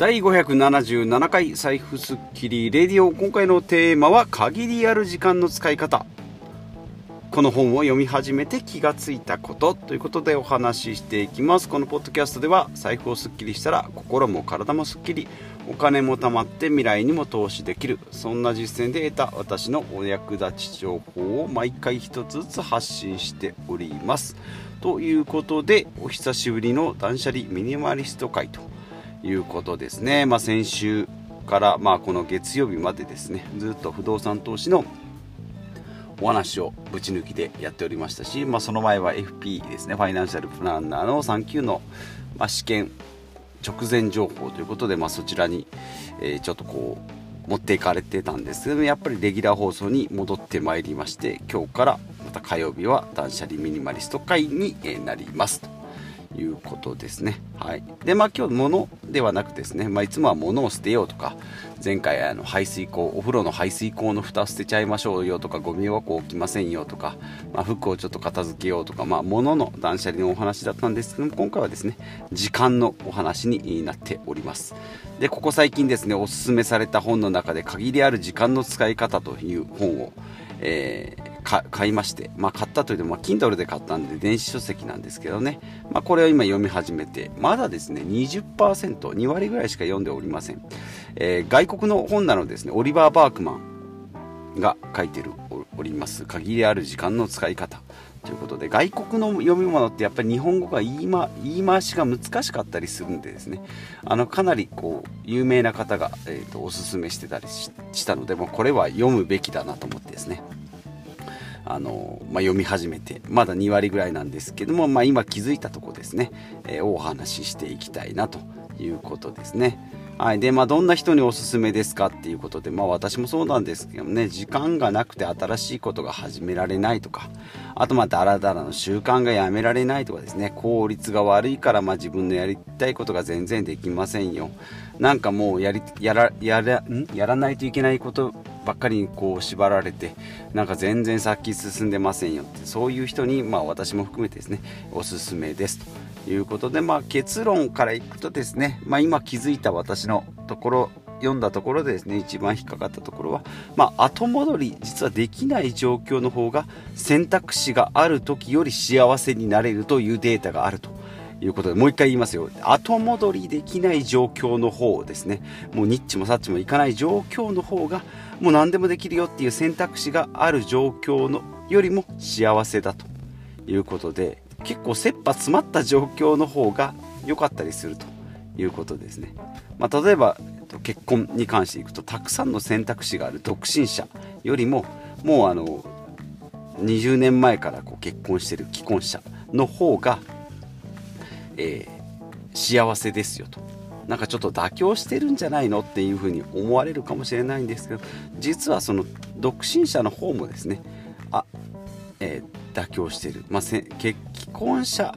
第577回財布スッキリレディオ。今回のテーマは限りある時間の使い方。この本を読み始めて気がついたことということでお話ししていきます。このポッドキャストでは財布をスッキリしたら心も体もスッキリ。お金も貯まって未来にも投資できる。そんな実践で得た私のお役立ち情報を毎回一つずつ発信しております。ということでお久しぶりの断捨離ミニマリスト会ということですね、まあ、先週から、まあ、この月曜日までですね。ずっと不動産投資のお話をぶち抜きでやっておりましたし、まあ、その前は FP ですね。ファイナンシャルプランナーの3級の、まあ、試験直前情報ということで、まあ、そちらに、えー、ちょっとこう持っていかれてたんです。けどやっぱりレギュラー放送に戻ってまいりまして今日からまた火曜日は断捨離ミニマリスト会になります。ということですね。はい。で、まあ今日物ではなくですね、まあいつもは物を捨てようとか、前回あの排水口、お風呂の排水口の蓋捨てちゃいましょうよとか、ゴミ箱置きませんよとか、まあ、服をちょっと片付けようとか、まあ物の断捨離のお話だったんですけども、今回はですね、時間のお話になっております。で、ここ最近ですね、おすすめされた本の中で限りある時間の使い方という本を、えー買いまして、まあ、買ったというと、まあ、Kindle で買ったんで電子書籍なんですけどね、まあ、これを今読み始めてまだですね 20%2 割ぐらいしか読んでおりません、えー、外国の本なのですねオリバー・バークマンが書いてるおります。限りある時間の使い方。ということで外国の読み物ってやっぱり日本語が言い,、ま、言い回しが難しかったりするんでですね。あのかなりこう有名な方が、えーと、おすすめしてたりしたので、まあ、これは読むべきだなと思ってですね。あの、まあ、読み始めてまだ2割ぐらいなんですけども、まあ、今気づいたとこですね、えー、お話ししていきたいなということですね。はい。で、まあ、どんな人におすすめですかっていうことで、まあ、私もそうなんですけどね、時間がなくて新しいことが始められないとか、あと、まあ、だらだらの習慣がやめられないとかですね、効率が悪いから、まあ、自分のやりたいことが全然できませんよ。なんかもう、やり、やら、やら、ん？やらないといけないことばっかりにこう縛られてなんか全然先進んでませんよってそういう人に、まあ、私も含めてですねおすすめですということで、まあ、結論からいくとですね、まあ、今気づいた私のところ読んだところでですね一番引っかかったところは、まあ、後戻り実はできない状況の方が選択肢がある時より幸せになれるというデータがあると。いうことで、もう一回言いますよ。後戻りできない状況の方ですね。もうニッチもサッチもいかない状況の方が、もう何でもできるよっていう選択肢がある状況のよりも幸せだということで、結構切羽詰まった状況の方が良かったりするということですね。まあ、例えば、結婚に関していくと、たくさんの選択肢がある独身者よりも、もうあの、20年前からこう結婚してる既婚者の方がえー、幸せですよと。なんかちょっと妥協してるんじゃないのっていうふうに思われるかもしれないんですけど実はその独身者の方もですねあ、えー、妥協してる、まあ、せ既婚者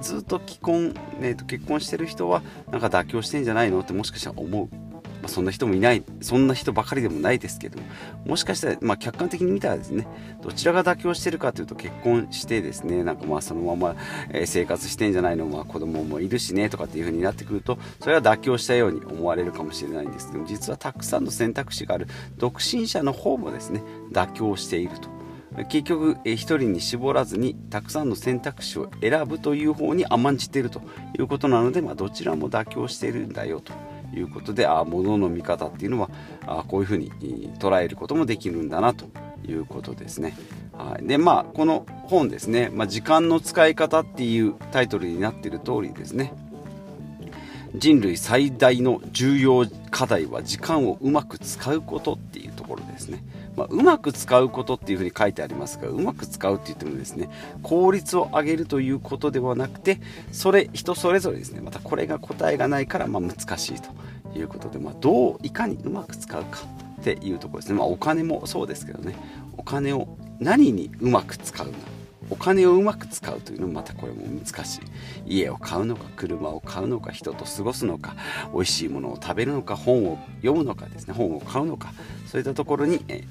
ずっと既婚、えー、と結婚してる人はなんか妥協してんじゃないのってもしかしたら思うまあ、そんな人もいないそんな人ばかりでもないですけどもしかしたら、まあ、客観的に見たらですねどちらが妥協してるかというと結婚してですねなんかまあそのまま、え生活してんじゃないの、まあ、子供もいるしねとかっていう風になってくるとそれは妥協したように思われるかもしれないんですけど実はたくさんの選択肢がある独身者の方もですね妥協していると。結局1人に絞らずにたくさんの選択肢を選ぶという方に甘んじているということなので、まあ、どちらも妥協しているんだよということであ物の見方っていうのはあこういうふうに捉えることもできるんだなということですね。はい、でまあこの本ですね、まあ、時間の使い方っていうタイトルになっている通りですね人類最大の重要課題は時間をうまく使うことっていうところですね。まあ、うまく使うことっていうふうに書いてありますがうまく使うって言ってもですね効率を上げるということではなくてそれ人それぞれですねまたこれが答えがないからまあ難しいということで、まあ、どういかにうまく使うかっていうところですね、まあ、お金もそうですけどねお金を何にうまく使うのお金をうまく使うというのもまたこれも難しい。家を買うのか車を買うのか人と過ごすのか美味しいものを食べるのか本を読むのかですね本を買うのかそういったところに、え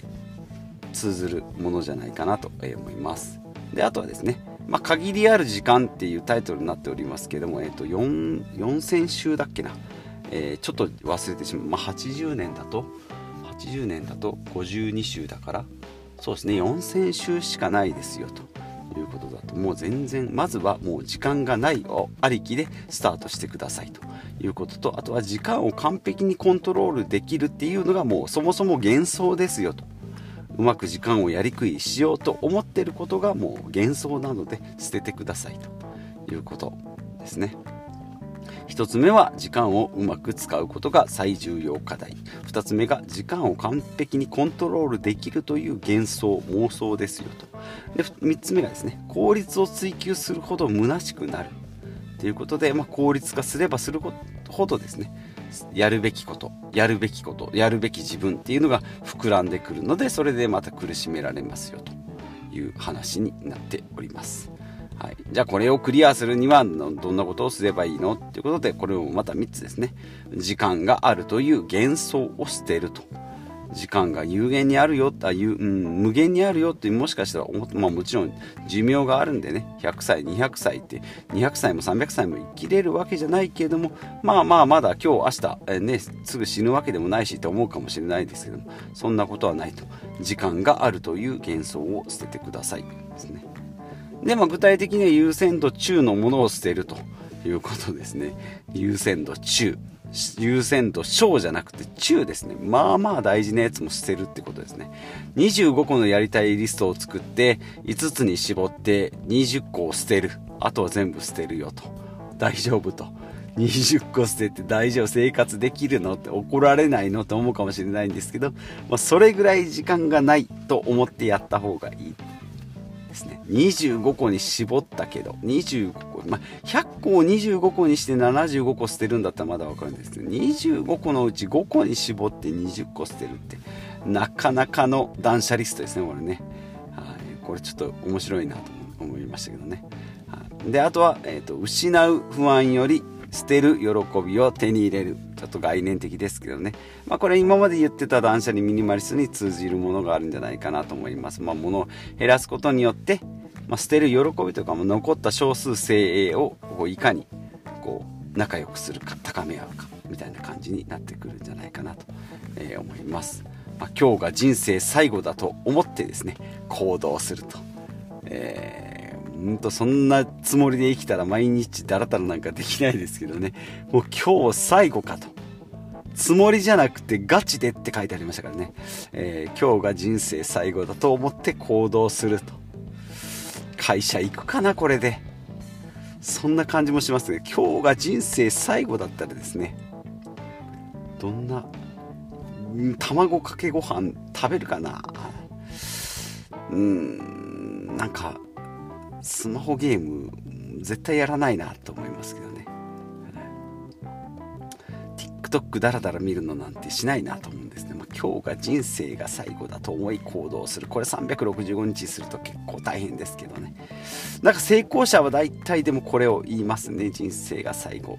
通ずるものじゃないかなと思います。であとはですねまあ、限りある時間っていうタイトルになっておりますけども、えー、と4000週だっけな、えー、ちょっと忘れてしまう、まあ、80年だと80年だと52週だからそうですね4000週しかないですよと。いうことだともう全然まずはもう時間がないをありきでスタートしてくださいということとあとは時間を完璧にコントロールできるっていうのがもうそもそも幻想ですよとうまく時間をやりくりしようと思ってることがもう幻想なので捨ててくださいということですね。1つ目は時間をうまく使うことが最重要課題。2つ目が時間を完璧にコントロールできるという幻想妄想ですよと。で3つ目がですね効率を追求するほど虚しくなる。ということで、まあ、効率化すればするほどですねやるべきことやるべきことやるべき自分っていうのが膨らんでくるのでそれでまた苦しめられますよという話になっております。はい、じゃあこれをクリアするにはどんなことをすればいいの？っていうことでこれもまた3つですね。時間があるという幻想を捨てると。時間が有限にあるよあいう、うん、無限にあるよってもしかしたら、まあ、もちろん寿命があるんでね。100歳200歳って200歳も300歳も生きれるわけじゃないけれどもまあまあまだ今日明日、えね、すぐ死ぬわけでもないしと思うかもしれないですけどもそんなことはないと。時間があるという幻想を捨ててください。ですね。で、まあ、具体的には優先度中のものを捨てるということですね。優先度中。優先度小じゃなくて中ですね。まあまあ大事なやつも捨てるってことですね。25個のやりたいリストを作って5つに絞って20個を捨てる。あとは全部捨てるよと。大丈夫と。20個捨てて大丈夫生活できるのって怒られないのと思うかもしれないんですけど、まあ、それぐらい時間がないと思ってやった方がいいですね。25個に絞ったけど25個、まあ、100個を25個にして75個捨てるんだったらまだ分かるんですけど25個のうち5個に絞って20個捨てるってなかなかの断捨リストですねこれね。はい。これちょっと面白いなと思いましたけどね。であとは、えーと失う不安より捨てる喜びを手に入れる。ちょっと概念的ですけどね、まあ、これ今まで言ってた断捨離ミニマリストに通じるものがあるんじゃないかなと思います、まあ、物を減らすことによって、まあ、捨てる喜びとかも残った少数精鋭をこういかにこう仲良くするか高め合うかみたいな感じになってくるんじゃないかなと、え、思います、まあ、今日が人生最後だと思ってですね行動すると、えーんとそんなつもりで生きたら毎日だらだらなんかできないですけどね。もう今日最後かと。つもりじゃなくてガチでって書いてありましたからね、えー、今日が人生最後だと思って行動すると。会社行くかなこれで。そんな感じもしますね。今日が人生最後だったらですね。どんな卵かけご飯食べるかな。うんなんかスマホゲーム絶対やらないなと思いますけどね。TikTok だらだら見るのなんてしないなと思うんですね、まあ、今日が人生が最後だと思い行動する。これ365日すると結構大変ですけどね。なんか成功者は大体でもこれを言いますね。人生が最後。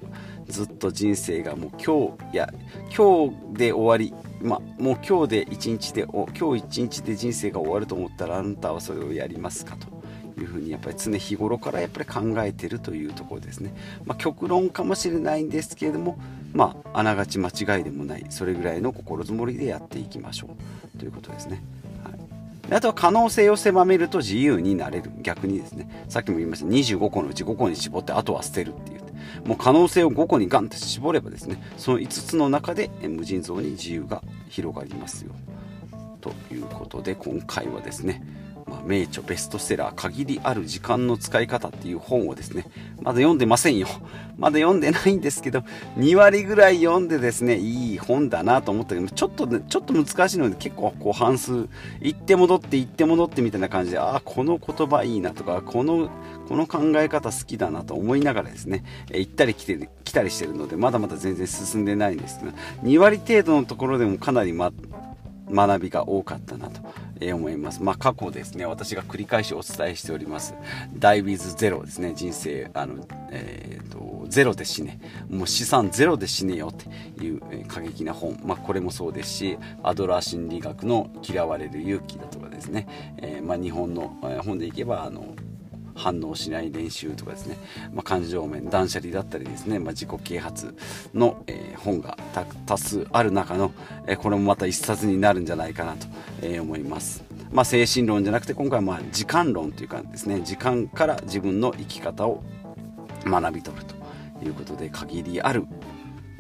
ずっと人生がもう今日や今日で終わり。まあ、もう今日で一日で今日一日で人生が終わると思ったらあなたはそれをやりますかと。いうふうにやっぱり常日頃からやっぱり考えてるというところですね、まあ、極論かもしれないんですけれどもまああながち間違いでもないそれぐらいの心づもりでやっていきましょう。ということですね、はい、あとは可能性を狭めると自由になれる。逆にですね。さっきも言いました。25個のうち5個に絞ってあとは捨てるっていう。もう可能性を5個にガンと絞ればですねその5つの中で無尽蔵に自由が広がりますよ。ということで今回はですねまあ、名著ベストセラー限りある時間の使い方っていう本をですね、まだ読んでませんよ。まだ読んでないんですけど、2割ぐらい読んでですね、いい本だなと思ったけど、ちょっとね、ちょっと難しいので結構こう半数、行って戻って行って戻ってみたいな感じで、ああ、この言葉いいなとか、この、この考え方好きだなと思いながらですね、え行ったり来て来たりしてるので、まだまだ全然進んでないんですけど、2割程度のところでもかなりま、学びが多かったなと思います。まあ、過去ですね、私が繰り返しお伝えしております、ダイビーズゼロですね、人生、あの、え、ー、と、ゼロで死ね、もう資産ゼロで死ねよっていう、え、過激な本、まあ、これもそうですし、アドラー心理学の嫌われる勇気だとかですね、えー、まあ、日本の、え本でいけば、あの、反応しない練習とかですね、まあ、感情面断捨離だったりですね、まあ、自己啓発の、えー、本が多数ある中の、えー、これもまた一冊になるんじゃないかなと、えー、思います。まあ、精神論じゃなくて今回はまあ時間論というかですね。時間から自分の生き方を学び取るということで限りある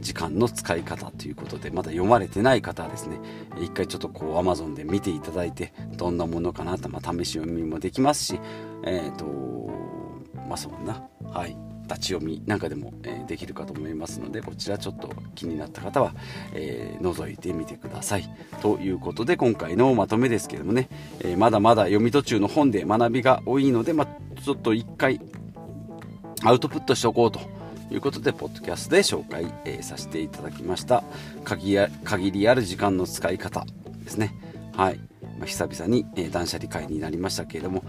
時間の使い方ということでまだ読まれてない方はですね一回ちょっとこう Amazon で見ていただいてどんなものかなと、まあ、試し読みもできますしえっ、ー、とまあそうな。はい。立ち読みなんかでも、え、できるかと思いますのでこちらちょっと気になった方は、えー、覗いてみてください。ということで今回のまとめですけどもね、えまだまだ読み途中の本で学びが多いので、まあ、ちょっと一回アウトプットしておこうということで、ポッドキャストで紹介、えー、させていただきました。限りある時間の使い方ですね。はい。まあ、久々に、えー、断捨離会になりましたけれども、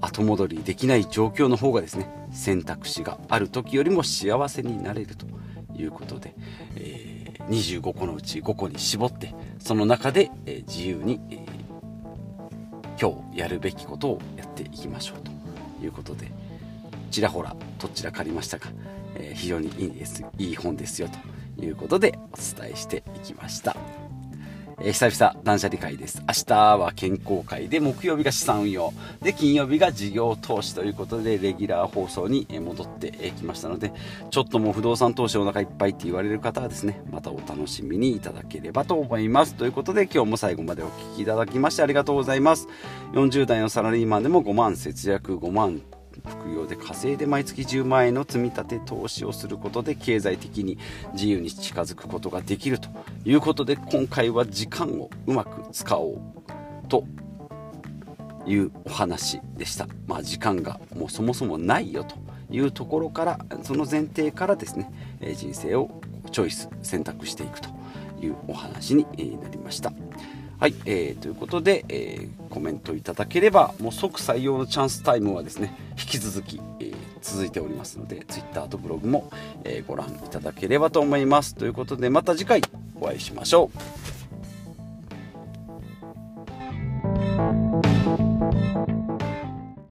後戻りできない状況の方がですね、選択肢がある時よりも幸せになれるということで、えー、25個のうち5個に絞って、その中で、えー、自由に、えー、今日やるべきことをやっていきましょうということで、ちらほらどちらかりましたが、えー、非常にいいですいい本ですよということでお伝えしていきました。えー、久々断捨離会です。明日は健康会で、木曜日が資産運用、で、金曜日が事業投資ということで、レギュラー放送に戻ってきましたので、ちょっともう不動産投資お腹いっぱいって言われる方はですね、またお楽しみにいただければと思います。ということで、今日も最後までお聴きいただきましてありがとうございます。40代のサラリーマンでも5万節約5万副業で稼いで毎月10万円の積み立て投資をすることで経済的に自由に近づくことができるということで今回は時間をうまく使おうというお話でした。まあ、時間がもうそもそもないよというところからその前提からですね人生をチョイス選択していくというお話になりました。はい、えー、ということで、えー、コメントいただければもう即採用のチャンスタイムはですね引き続き、えー、続いておりますので Twitter とブログも、えー、ご覧いただければと思います。ということでまた次回お会いしましょう。